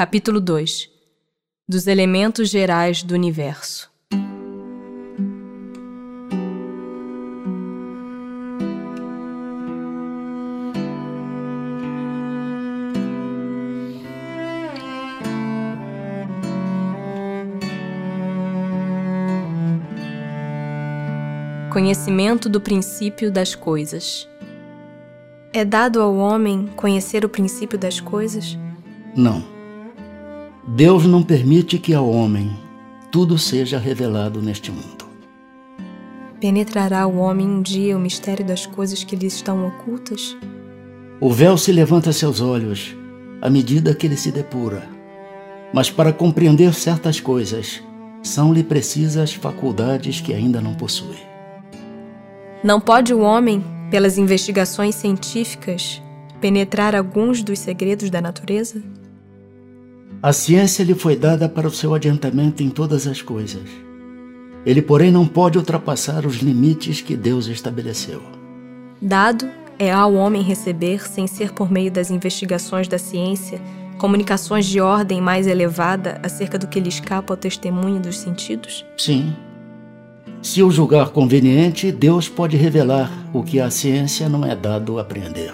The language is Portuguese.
Capítulo 2 Dos elementos gerais do universo. Conhecimento do princípio das coisas. É dado ao homem conhecer o princípio das coisas? Não. Deus não permite que ao homem tudo seja revelado neste mundo. Penetrará o homem um dia o mistério das coisas que lhe estão ocultas? O véu se levanta a seus olhos à medida que ele se depura. Mas para compreender certas coisas, são-lhe precisas faculdades que ainda não possui. Não pode o homem, pelas investigações científicas, penetrar alguns dos segredos da natureza? A ciência lhe foi dada para o seu adiantamento em todas as coisas. Ele, porém, não pode ultrapassar os limites que Deus estabeleceu. Dado é ao homem receber, sem ser por meio das investigações da ciência, comunicações de ordem mais elevada acerca do que lhe escapa ao testemunho dos sentidos? Sim, se o julgar conveniente, Deus pode revelar o que a ciência não é dado a aprender.